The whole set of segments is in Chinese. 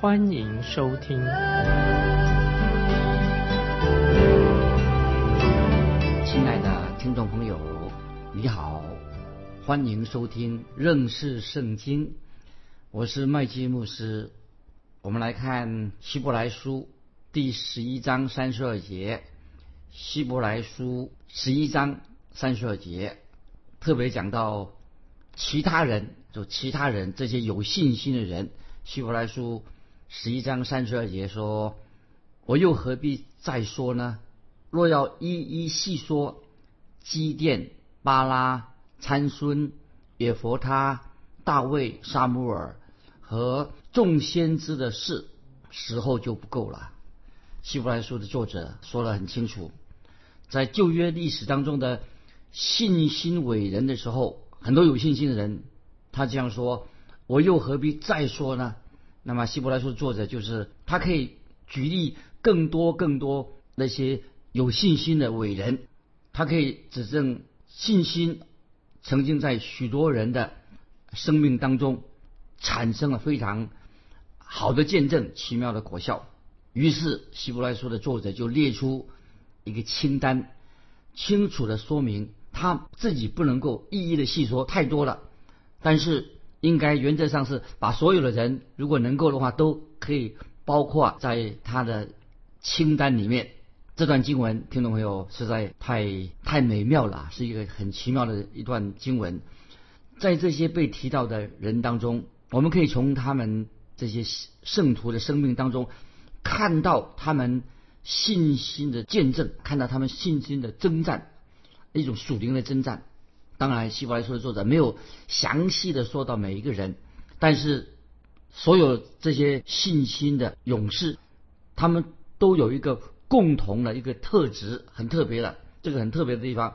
欢迎收听。亲爱的听众朋友，你好，欢迎收听认识圣经。我是麦基牧师。我们来看希伯来书第十一章三十二节。希伯来书十一章。三十二节特别讲到其他人，就其他人这些有信心的人。希伯来书十一章三十二节说：“我又何必再说呢？若要一一细说基甸、巴拉、参孙、耶佛他、大卫、沙姆尔和众先知的事，时候就不够了。”希伯来书的作者说得很清楚，在旧约历史当中的。信心伟人的时候，很多有信心的人，他这样说：“我又何必再说呢？”那么希伯来书作者就是他可以举例更多更多那些有信心的伟人，他可以指证信心曾经在许多人的生命当中产生了非常好的见证、奇妙的果效。于是希伯来书的作者就列出一个清单，清楚的说明。他自己不能够一一的细说太多了，但是应该原则上是把所有的人，如果能够的话，都可以包括在他的清单里面。这段经文，听众朋友实在太太美妙了，是一个很奇妙的一段经文。在这些被提到的人当中，我们可以从他们这些圣徒的生命当中，看到他们信心的见证，看到他们信心的征战。一种属灵的征战，当然，希伯来书的作者没有详细的说到每一个人，但是所有这些信心的勇士，他们都有一个共同的一个特质，很特别的。这个很特别的地方，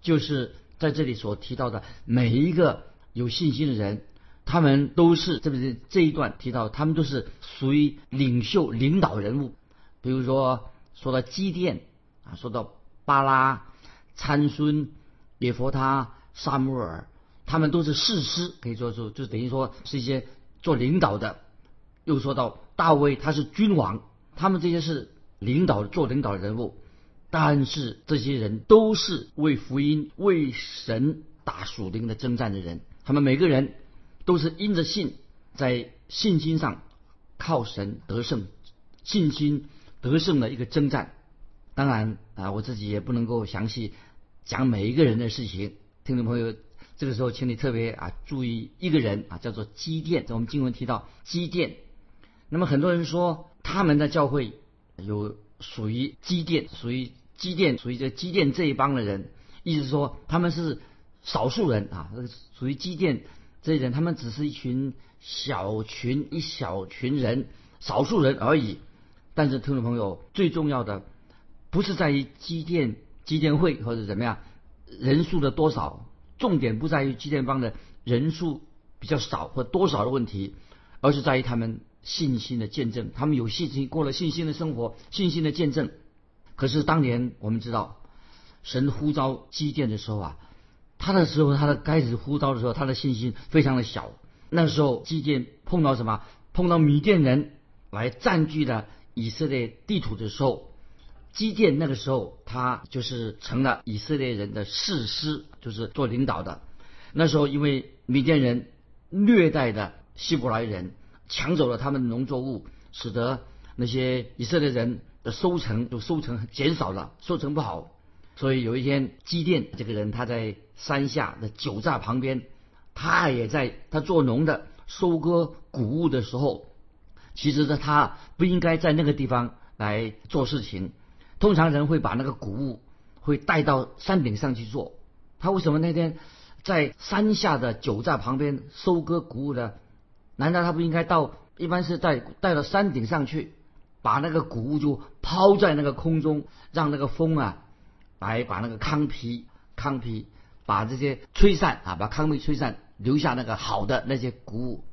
就是在这里所提到的每一个有信心的人，他们都是这不是这一段提到，他们都是属于领袖、领导人物。比如说，说到基甸啊，说到巴拉。参孙、耶佛他、萨姆尔，他们都是士师，可以说出，就等于说是一些做领导的。又说到大卫，他是君王，他们这些是领导做领导人物。但是这些人都是为福音、为神打属灵的征战的人。他们每个人都是因着信，在信心上靠神得胜，信心得胜的一个征战。当然啊，我自己也不能够详细讲每一个人的事情。听众朋友，这个时候请你特别啊注意一个人啊，叫做基甸。我们经文提到基甸，那么很多人说他们的教会有属于基甸，属于基甸，属于这基甸这一帮的人，意思说他们是少数人啊，属于基甸这些人，他们只是一群小群一小群人，少数人而已。但是听众朋友，最重要的。不是在于机电机电会或者怎么样人数的多少，重点不在于机电帮的人数比较少或多少的问题，而是在于他们信心的见证，他们有信心过了信心的生活，信心的见证。可是当年我们知道，神呼召机电的时候啊，他的时候他的开始呼召的时候，他的信心非常的小。那时候机电碰到什么？碰到米甸人来占据了以色列地图的时候。基甸那个时候，他就是成了以色列人的士师，就是做领导的。那时候，因为米甸人虐待的希伯来人，抢走了他们的农作物，使得那些以色列人的收成就收成减少了，收成不好。所以有一天，基甸这个人他在山下的酒榨旁边，他也在他做农的收割谷物的时候，其实呢，他不应该在那个地方来做事情。通常人会把那个谷物会带到山顶上去做。他为什么那天在山下的酒寨旁边收割谷物呢？难道他不应该到？一般是带带到山顶上去。把那个谷物就抛在那个空中，让那个风啊来把那个糠皮糠皮把这些吹散啊，把糠皮吹散，留下那个好的那些谷物。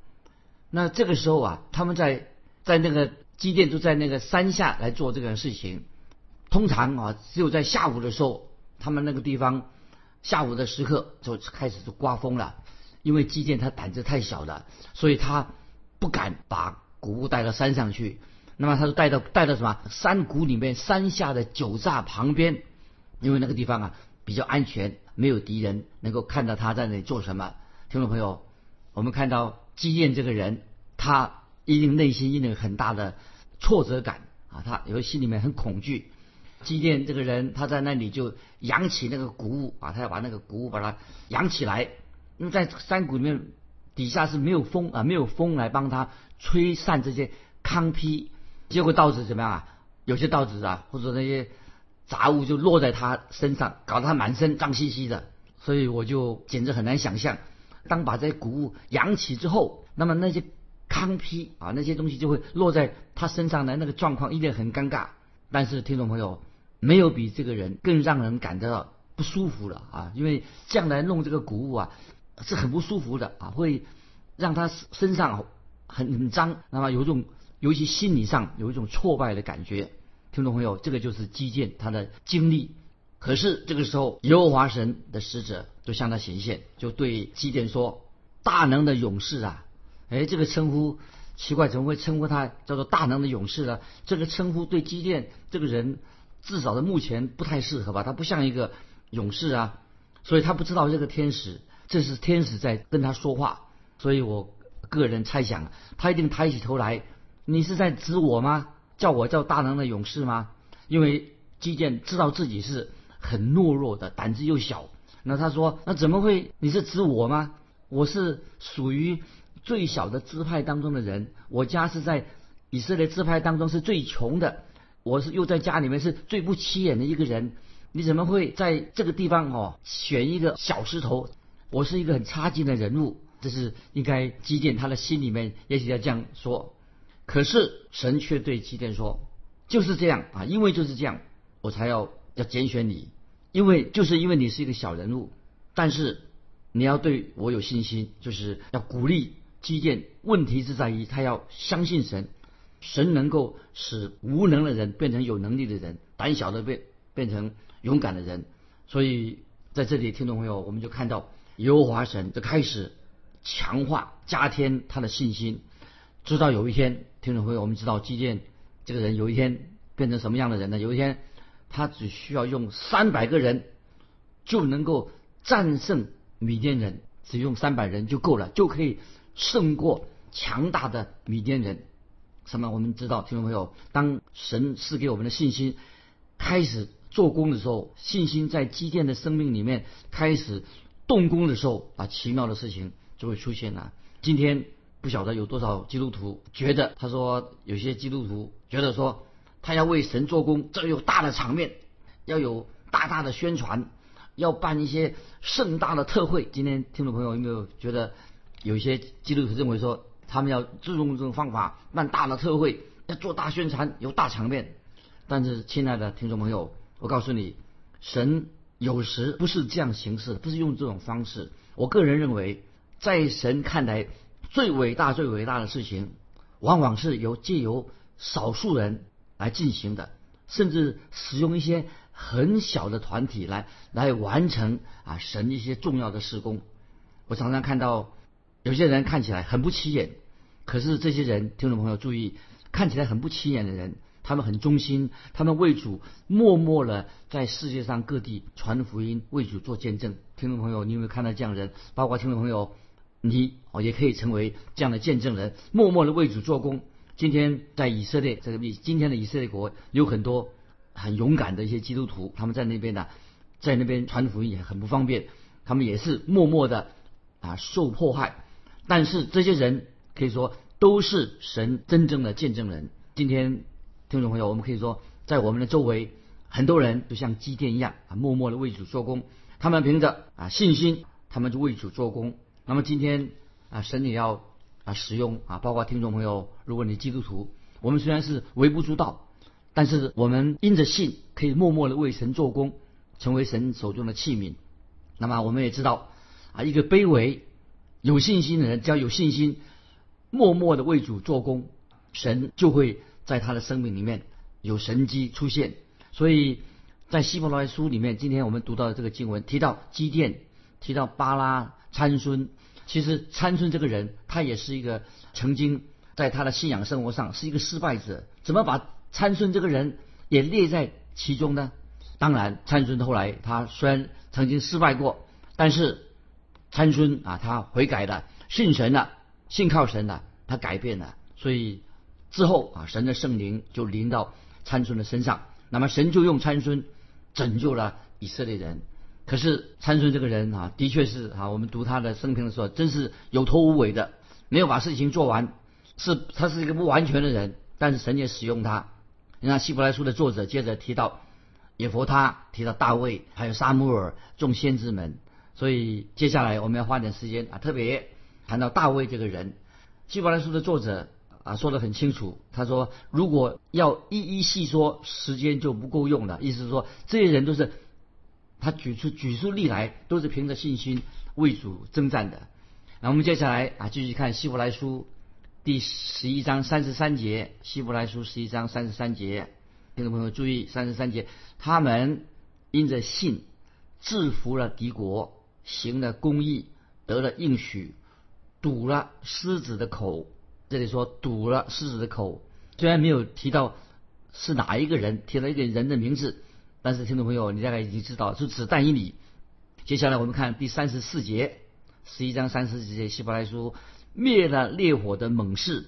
那这个时候啊，他们在在那个基甸就在那个山下来做这个事情。通常啊，只有在下午的时候，他们那个地方下午的时刻就开始就刮风了。因为基建他胆子太小了，所以他不敢把谷物带到山上去。那么他就带到带到什么山谷里面山下的酒榨旁边，因为那个地方啊比较安全，没有敌人能够看到他在那里做什么。听众朋友，我们看到基建这个人，他一定内心一定有很大的挫折感啊，他有心里面很恐惧。基甸这个人，他在那里就扬起那个谷物啊，他要把那个谷物把它扬起来。因为在山谷里面底下是没有风啊，没有风来帮他吹散这些糠坯。结果稻子怎么样啊？有些稻子啊，或者那些杂物就落在他身上，搞得他满身脏兮兮的。所以我就简直很难想象，当把这些谷物扬起之后，那么那些糠坯啊，那些东西就会落在他身上的那个状况一定很尴尬。但是听众朋友，没有比这个人更让人感到不舒服了啊！因为这样来弄这个谷物啊，是很不舒服的啊，会让他身上很很脏，那么有一种。尤其心理上有一种挫败的感觉，听众朋友，这个就是基建他的经历。可是这个时候，耶和华神的使者就向他显现，就对基甸说：“大能的勇士啊！”哎，这个称呼奇怪，怎么会称呼他叫做大能的勇士呢？这个称呼对基甸这个人至少在目前不太适合吧？他不像一个勇士啊，所以他不知道这个天使，这是天使在跟他说话。所以我个人猜想，他一定抬起头来。你是在指我吗？叫我叫大能的勇士吗？因为基建知道自己是很懦弱的，胆子又小。那他说：“那怎么会？你是指我吗？我是属于最小的支派当中的人，我家是在以色列支派当中是最穷的，我是又在家里面是最不起眼的一个人。你怎么会在这个地方哦选一个小石头？我是一个很差劲的人物，这是应该基建他的心里面也许要这样说。”可是神却对基甸说：“就是这样啊，因为就是这样，我才要要拣选你，因为就是因为你是一个小人物，但是你要对我有信心，就是要鼓励基甸。问题是在于他要相信神，神能够使无能的人变成有能力的人，胆小的变变成勇敢的人。所以在这里，听众朋友，我们就看到耶和华神就开始强化加添他的信心。”直到有一天，听众朋友，我们知道基建这个人有一天变成什么样的人呢？有一天，他只需要用三百个人就能够战胜米甸人，只用三百人就够了，就可以胜过强大的米甸人。什么？我们知道，听众朋友，当神赐给我们的信心开始做工的时候，信心在基建的生命里面开始动工的时候，啊，奇妙的事情就会出现了。今天。不晓得有多少基督徒觉得，他说有些基督徒觉得说，他要为神做工，这有大的场面，要有大大的宣传，要办一些盛大的特会。今天听众朋友有没有觉得，有些基督徒认为说，他们要注重这种方法，办大的特会，要做大宣传，有大场面。但是，亲爱的听众朋友，我告诉你，神有时不是这样行事，不是用这种方式。我个人认为，在神看来。最伟大、最伟大的事情，往往是由借由少数人来进行的，甚至使用一些很小的团体来来完成啊神一些重要的事工。我常常看到有些人看起来很不起眼，可是这些人，听众朋友注意，看起来很不起眼的人，他们很忠心，他们为主默默的在世界上各地传福音，为主做见证。听众朋友，你有没有看到这样人？包括听众朋友。你哦也可以成为这样的见证人，默默的为主做工。今天在以色列这个今天的以色列国有很多很勇敢的一些基督徒，他们在那边呢，在那边传福音也很不方便，他们也是默默的啊受迫害。但是这些人可以说都是神真正的见证人。今天听众朋友，我们可以说在我们的周围很多人就像祭奠一样啊，默默的为主做工。他们凭着啊信心，他们就为主做工。那么今天啊，神也要啊使用啊，包括听众朋友，如果你基督徒，我们虽然是微不足道，但是我们因着信，可以默默的为神做工，成为神手中的器皿。那么我们也知道啊，一个卑微、有信心的人，只要有信心，默默的为主做工，神就会在他的生命里面有神迹出现。所以在希伯来书里面，今天我们读到的这个经文提到基甸，提到巴拉参孙。其实参孙这个人，他也是一个曾经在他的信仰生活上是一个失败者。怎么把参孙这个人也列在其中呢？当然，参孙后来他虽然曾经失败过，但是参孙啊，他悔改了，信神了，信靠神了，他改变了。所以之后啊，神的圣灵就临到参孙的身上，那么神就用参孙拯救了以色列人。可是参孙这个人啊，的确是啊，我们读他的生平的时候，真是有头无尾的，没有把事情做完，是他是一个不完全的人。但是神也使用他。你看希伯来书的作者接着提到耶佛他，提到大卫，还有沙穆尔众先知们。所以接下来我们要花点时间啊，特别谈到大卫这个人。希伯来书的作者啊说的很清楚，他说如果要一一细说，时间就不够用了。意思是说，这些人都是。他举出举出例来，都是凭着信心为主征战的。那我们接下来啊，继续看希伯来书第十一章三十三节。希伯来书十一章三十三节，听众朋友注意，三十三节，他们因着信制服了敌国，行了公义，得了应许，堵了狮子的口。这里说堵了狮子的口，虽然没有提到是哪一个人，提了一个人的名字。但是听众朋友，你大概已经知道是指但以理。接下来我们看第三十四节，十一章三十四节，希伯来书灭了烈火的猛士，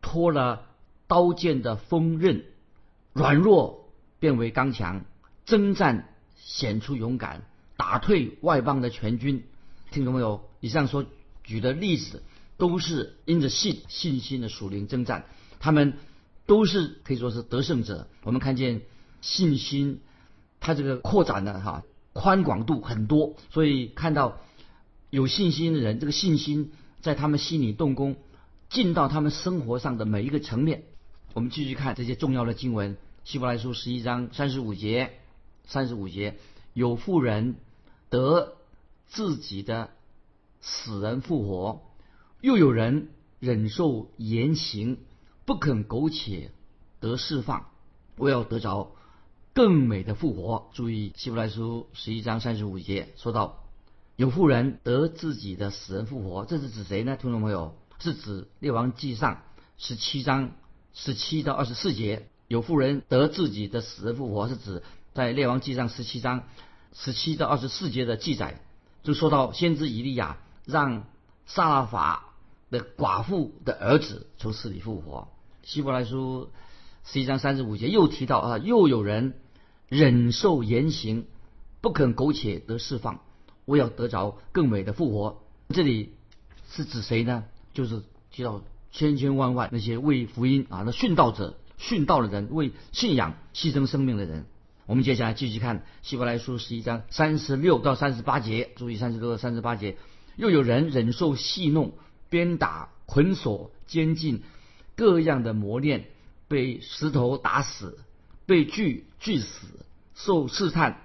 脱了刀剑的锋刃，软弱变为刚强，征战显出勇敢，打退外邦的全军。听众朋友，以上所举的例子都是因着信信心的属灵征战，他们都是可以说是得胜者。我们看见信心。他这个扩展的哈宽广度很多，所以看到有信心的人，这个信心在他们心里动工，进到他们生活上的每一个层面。我们继续看这些重要的经文，《希伯来书》十一章三十五节，三十五节有富人得自己的死人复活，又有人忍受严刑，不肯苟且得释放，我要得着。更美的复活。注意《希伯来书》十一章三十五节说到，有妇人得自己的死人复活，这是指谁呢？听众朋友，是指列王记上十七章十七到二十四节。有妇人得自己的死人复活，是指在列王记上十七章十七到二十四节的记载，就说到先知以利亚让撒拉法的寡妇的儿子从死里复活。《希伯来书》十一章三十五节又提到啊，又有人。忍受严刑，不肯苟且得释放，我要得着更美的复活。这里是指谁呢？就是提到千千万万那些为福音啊，那殉道者、殉道的人，为信仰牺牲生命的人。我们接下来继续看希伯来书十一章三十六到三十八节，注意三十六到三十八节，又有人忍受戏弄、鞭打、捆锁、监禁，各样的磨练，被石头打死。被锯锯死，受试探，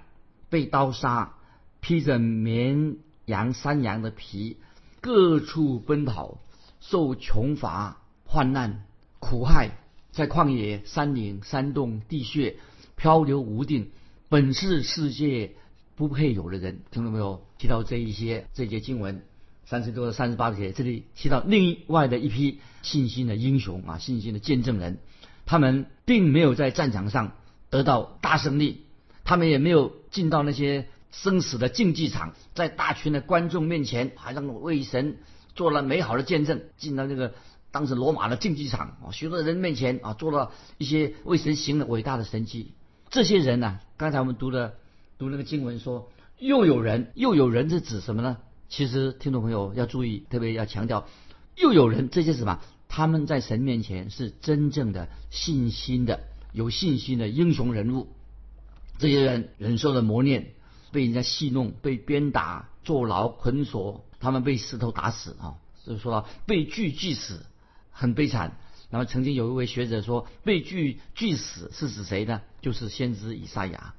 被刀杀，披着绵羊、山羊的皮，各处奔跑，受穷乏、患难、苦害，在旷野、山岭、山洞、地穴漂流无定，本是世界不配有的人，听到没有？提到这一些这节经文，三十多、三十八节，这里提到另外的一批信心的英雄啊，信心的见证人。他们并没有在战场上得到大胜利，他们也没有进到那些生死的竞技场，在大群的观众面前，好像为神做了美好的见证，进到那个当时罗马的竞技场啊，许多人面前啊，做了一些为神行的伟大的神迹。这些人呢，刚才我们读的读那个经文说，又有人，又有人是指什么呢？其实听众朋友要注意，特别要强调，又有人这些什么？他们在神面前是真正的信心的、有信心的英雄人物。这些人忍受了磨练，被人家戏弄、被鞭打、坐牢、捆锁，他们被石头打死啊！就是说被锯锯死，很悲惨。那么曾经有一位学者说，被锯锯死是指谁呢？就是先知以赛亚。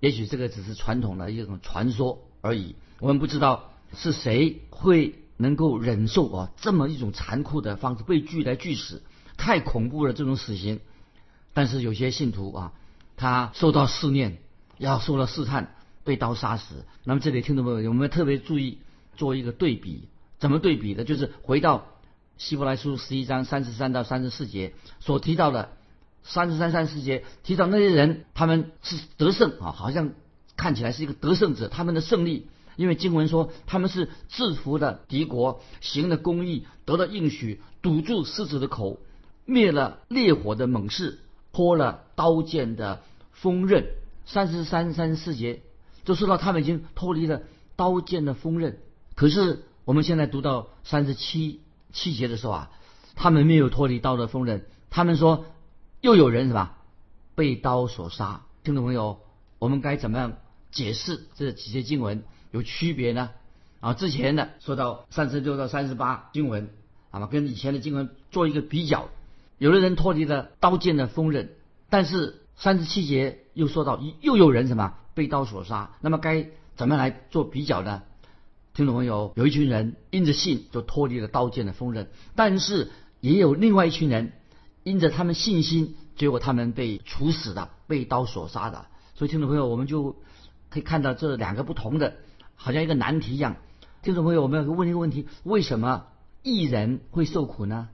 也许这个只是传统的一种传说而已，我们不知道是谁会能够忍受啊这么一种残酷的方式被锯来锯死，太恐怖了这种死刑。但是有些信徒啊，他受到试炼，要受到试探，被刀杀死。那么这里听众朋友，我们特别注意做一个对比，怎么对比的？就是回到希伯来书十一章三十三到三十四节所提到的。三十三、三十四节提到那些人，他们是得胜啊，好像看起来是一个得胜者。他们的胜利，因为经文说他们是制服的敌国，行了公义，得到应许，堵住狮子的口，灭了烈火的猛士，脱了刀剑的锋刃。三十三、三十四节就说到他们已经脱离了刀剑的锋刃。可是我们现在读到三十七七节的时候啊，他们没有脱离刀的锋刃，他们说。又有人什么？被刀所杀，听众朋友，我们该怎么样解释这几节经文有区别呢？啊，之前的说到三十六到三十八经文，那么跟以前的经文做一个比较，有的人脱离了刀剑的锋刃，但是三十七节又说到又有人什么被刀所杀，那么该怎么来做比较呢？听众朋友，有一群人因着信就脱离了刀剑的锋刃，但是也有另外一群人。因着他们信心，结果他们被处死的，被刀所杀的。所以听众朋友，我们就可以看到这两个不同的，好像一个难题一样。听众朋友，我们要问一个问题：为什么艺人会受苦呢？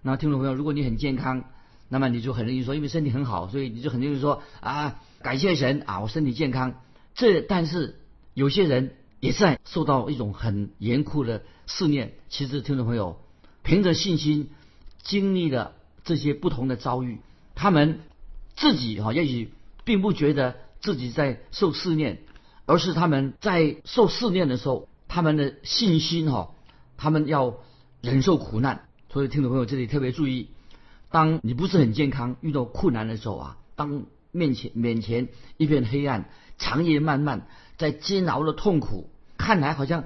那听众朋友，如果你很健康，那么你就很容易说，因为身体很好，所以你就很容易说啊，感谢神啊，我身体健康。这但是有些人也在受到一种很严酷的试炼。其实听众朋友，凭着信心经历了。这些不同的遭遇，他们自己哈也许并不觉得自己在受试炼，而是他们在受试炼的时候，他们的信心哈，他们要忍受苦难。所以听众朋友这里特别注意，当你不是很健康，遇到困难的时候啊，当面前面前一片黑暗，长夜漫漫，在煎熬的痛苦，看来好像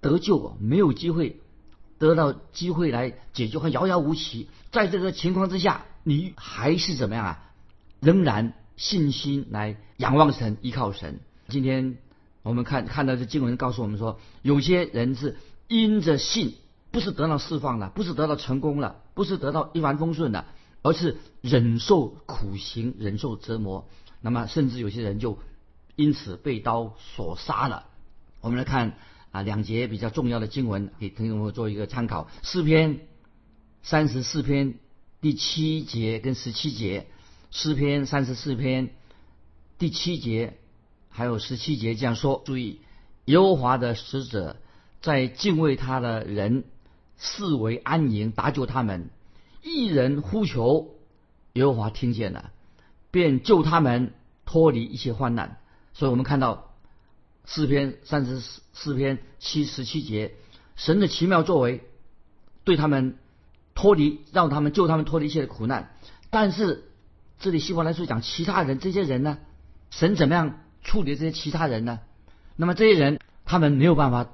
得救没有机会。得到机会来解决，还遥遥无期。在这个情况之下，你还是怎么样啊？仍然信心来仰望神，依靠神。今天我们看看到这经文告诉我们说，有些人是因着信，不是得到释放了，不是得到成功了，不是得到一帆风顺的，而是忍受苦刑，忍受折磨。那么，甚至有些人就因此被刀所杀了。我们来看。啊，两节比较重要的经文给听众朋友做一个参考。诗篇三十四篇第七节跟十七节，诗篇三十四篇第七节还有十七节这样说：注意，耶和华的使者在敬畏他的人视为安营，搭救他们。一人呼求，耶和华听见了，便救他们脱离一切患难。所以我们看到。四篇三十四篇七十七节，神的奇妙作为，对他们脱离，让他们救他们脱离一切的苦难。但是这里希望来说讲其他人，这些人呢，神怎么样处理这些其他人呢？那么这些人，他们没有办法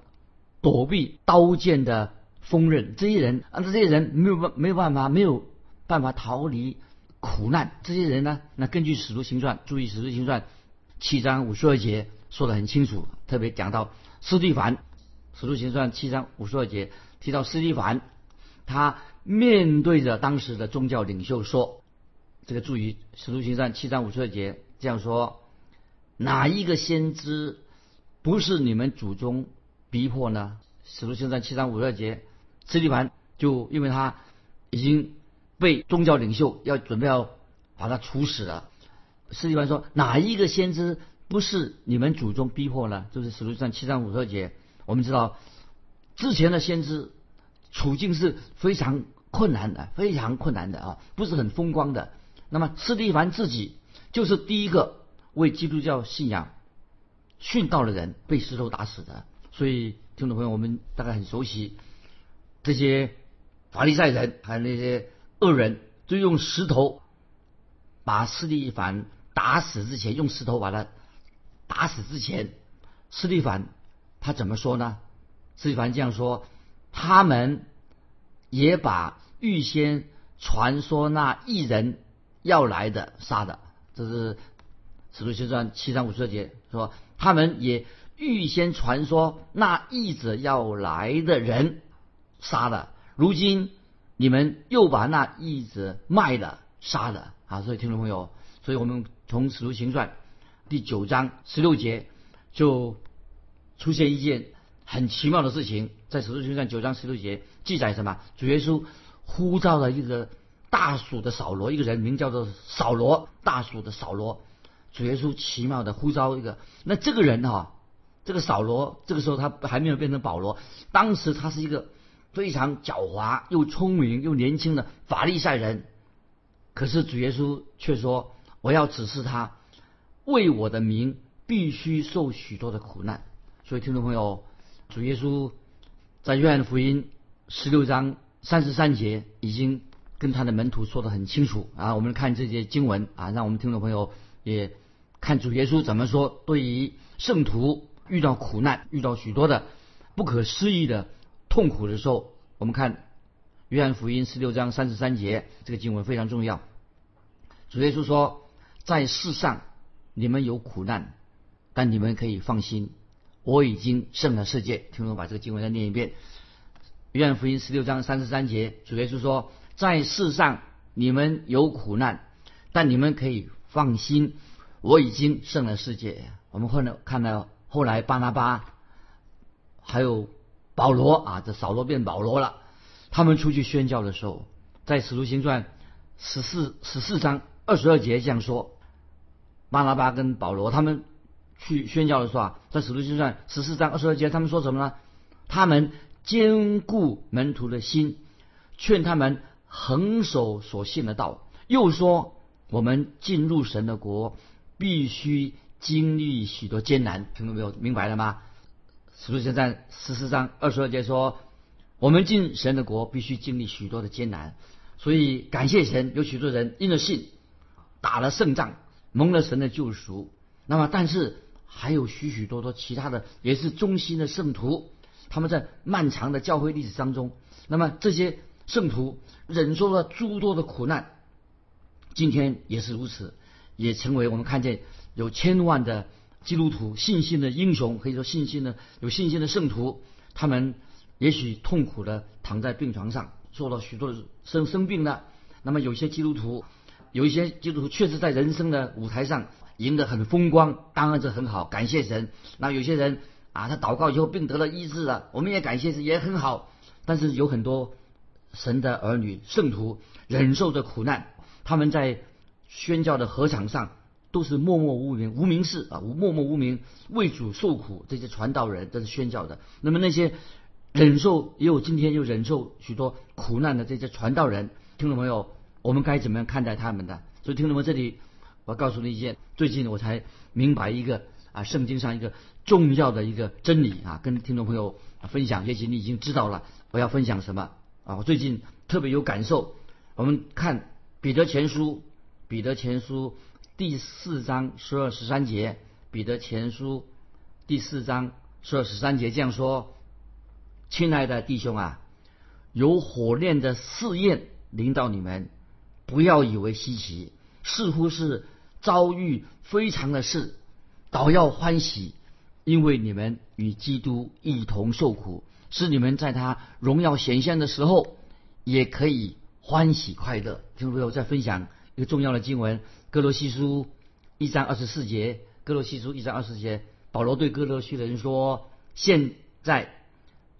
躲避刀剑的锋刃。这些人啊，这些人没有办没有办法没有办法逃离苦难。这些人呢，那根据使徒行传，注意使徒行传七章五十二节。说得很清楚，特别讲到斯蒂凡，《使徒行传》七章五十二节提到斯蒂凡，他面对着当时的宗教领袖说：“这个注意，《使徒行传》七章五十二节这样说，哪一个先知不是你们祖宗逼迫呢？”《使徒行传》七章五十二节，斯蒂凡就因为他已经被宗教领袖要准备要把他处死了，斯蒂凡说：“哪一个先知？”不是你们祖宗逼迫呢，就是史书上七章五十二节。我们知道之前的先知处境是非常困难的，非常困难的啊，不是很风光的。那么斯蒂凡自己就是第一个为基督教信仰殉道的人，被石头打死的。所以听众朋友，我们大概很熟悉这些法利赛人，还有那些恶人，就用石头把斯蒂凡打死之前，用石头把他。打死之前，斯蒂凡他怎么说呢？斯蒂凡这样说：他们也把预先传说那异人要来的杀的。这是使徒行传七章五十二节说，他们也预先传说那异者要来的人杀的。如今你们又把那异者卖了杀了啊！所以听众朋友，所以我们从使徒行传第九章十六节就出现一件很奇妙的事情，在使徒行传九章十六节记载什么？主耶稣呼召了一个大属的扫罗，一个人名叫做扫罗，大属的扫罗。主耶稣奇妙的呼召一个，那这个人哈，这个扫罗，这个时候他还没有变成保罗，当时他是一个非常狡猾又聪明又年轻的法利赛人，可是主耶稣却说：“我要指示他，为我的名必须受许多的苦难。”所以听众朋友，主耶稣在约翰福音十六章三十三节已经跟他的门徒说的很清楚啊。我们看这些经文啊，让我们听众朋友也。看主耶稣怎么说？对于圣徒遇到苦难、遇到许多的不可思议的痛苦的时候，我们看约翰福音十六章三十三节，这个经文非常重要。主耶稣说：“在世上你们有苦难，但你们可以放心，我已经胜了世界。”听我把这个经文再念一遍。约翰福音十六章三十三节，主耶稣说：“在世上你们有苦难，但你们可以放心。”我已经胜了世界。我们后来看到后来巴拿巴还有保罗啊，这扫罗变保罗了。他们出去宣教的时候，在使徒行传十四十四章二十二节这样说：巴拿巴跟保罗他们去宣教的时候啊，在使徒行传十四章二十二节，他们说什么呢？他们兼顾门徒的心，劝他们恒守所信的道，又说我们进入神的国。必须经历许多艰难，听懂没有？明白了吗？使徒行传十四章二十二节说，我们进神的国必须经历许多的艰难，所以感谢神，有许多人因着信打了胜仗，蒙了神的救赎。那么，但是还有许许多多其他的也是忠心的圣徒，他们在漫长的教会历史当中，那么这些圣徒忍受了诸多的苦难，今天也是如此。也成为我们看见有千万的基督徒信心的英雄，可以说信心的有信心的圣徒，他们也许痛苦的躺在病床上，做了许多生生病的。那么有些基督徒，有一些基督徒确实在人生的舞台上赢得很风光，当然这很好，感谢神。那有些人啊，他祷告以后病得了医治了，我们也感谢，也很好。但是有很多神的儿女圣徒忍受着苦难，他们在。宣教的合场上都是默默无名、无名氏啊，默默无名为主受苦，这些传道人都是宣教的。那么那些忍受也有今天又忍受许多苦难的这些传道人，听众朋友，我们该怎么样看待他们的？所以听众们，这里我告诉你一件，最近我才明白一个啊，圣经上一个重要的一个真理啊，跟听众朋友分享。也许你已经知道了，我要分享什么啊？我最近特别有感受。我们看彼得前书。彼得前书第四章十二十三节，彼得前书第四章十二十三节这样说：“亲爱的弟兄啊，有火炼的试验临到你们，不要以为稀奇，似乎是遭遇非常的事，倒要欢喜，因为你们与基督一同受苦，是你们在他荣耀显现的时候，也可以欢喜快乐。”听众朋友在分享。一个重要的经文，《哥罗西书》一章二十四节，《哥罗西书》一章二十四节，保罗对哥罗西的人说：“现在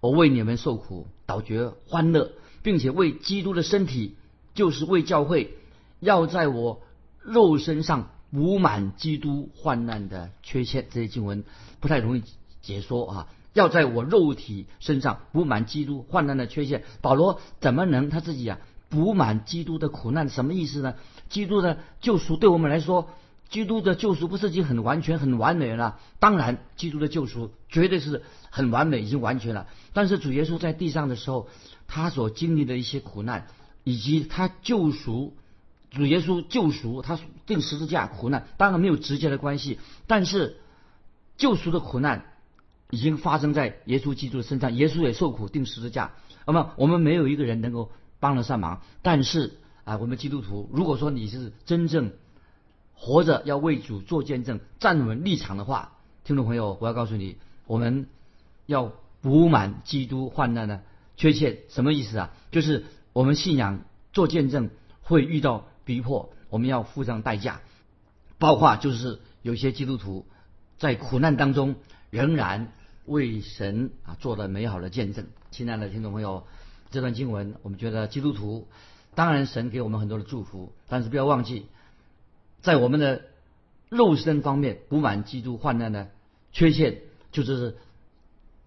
我为你们受苦，倒觉欢乐，并且为基督的身体，就是为教会，要在我肉身上补满基督患难的缺陷。”这些经文不太容易解说啊！要在我肉体身上补满基督患难的缺陷，保罗怎么能他自己啊？补满基督的苦难，什么意思呢？基督的救赎对我们来说，基督的救赎不是已经很完全、很完美了？当然，基督的救赎绝对是很完美、已经完全了。但是主耶稣在地上的时候，他所经历的一些苦难，以及他救赎，主耶稣救赎他定十字架苦难，当然没有直接的关系。但是救赎的苦难已经发生在耶稣基督的身上，耶稣也受苦定十字架。那么我们没有一个人能够。帮得上忙，但是啊，我们基督徒，如果说你是真正活着要为主做见证、站稳立场的话，听众朋友，我要告诉你，我们要补满基督患难的缺陷。什么意思啊？就是我们信仰做见证会遇到逼迫，我们要付上代价。包括就是有些基督徒在苦难当中仍然为神啊做了美好的见证。亲爱的听众朋友，这段经文我们觉得基督徒当然神给我们很多的祝福，但是不要忘记，在我们的肉身方面补满基督患难的缺陷，就是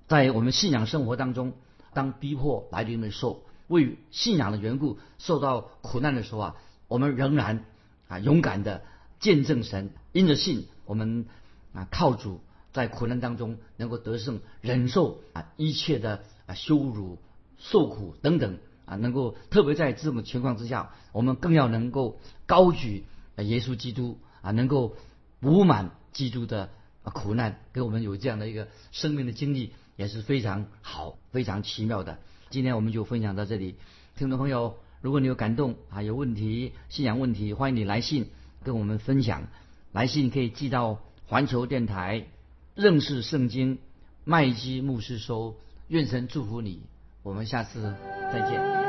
在我们信仰生活当中，当逼迫来临的时候，为信仰的缘故受到苦难的时候啊，我们仍然啊勇敢的。见证神，因着信，我们啊靠主，在苦难当中能够得胜，忍受啊一切的啊羞辱、受苦等等啊，能够特别在这种情况之下，我们更要能够高举耶稣基督啊，能够补满基督的苦难，给我们有这样的一个生命的经历，也是非常好、非常奇妙的。今天我们就分享到这里，听众朋友，如果你有感动啊，有问题、信仰问题，欢迎你来信。跟我们分享，来信可以寄到环球电台认识圣经麦基牧师收。愿神祝福你，我们下次再见。